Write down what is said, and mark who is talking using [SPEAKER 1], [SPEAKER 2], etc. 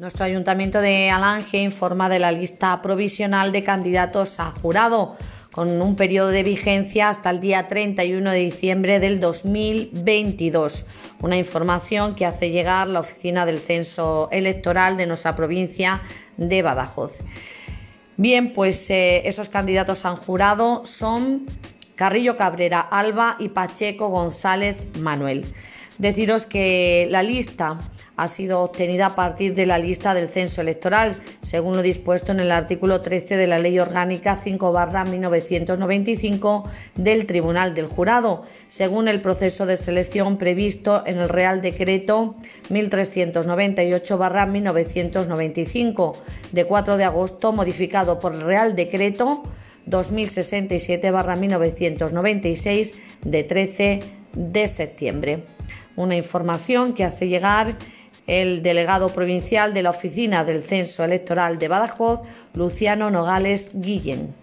[SPEAKER 1] Nuestro ayuntamiento de Alange informa de la lista provisional de candidatos a jurado con un periodo de vigencia hasta el día 31 de diciembre del 2022. Una información que hace llegar la Oficina del Censo Electoral de nuestra provincia de Badajoz. Bien, pues eh, esos candidatos han jurado son Carrillo Cabrera Alba y Pacheco González Manuel. Deciros que la lista ha sido obtenida a partir de la lista del censo electoral, según lo dispuesto en el artículo 13 de la Ley Orgánica 5 1995 del Tribunal del Jurado, según el proceso de selección previsto en el Real Decreto 1398 1995 de 4 de agosto, modificado por el Real Decreto 2067-1996 de 13 de septiembre. Una información que hace llegar el delegado provincial de la Oficina del Censo Electoral de Badajoz, Luciano Nogales Guillén.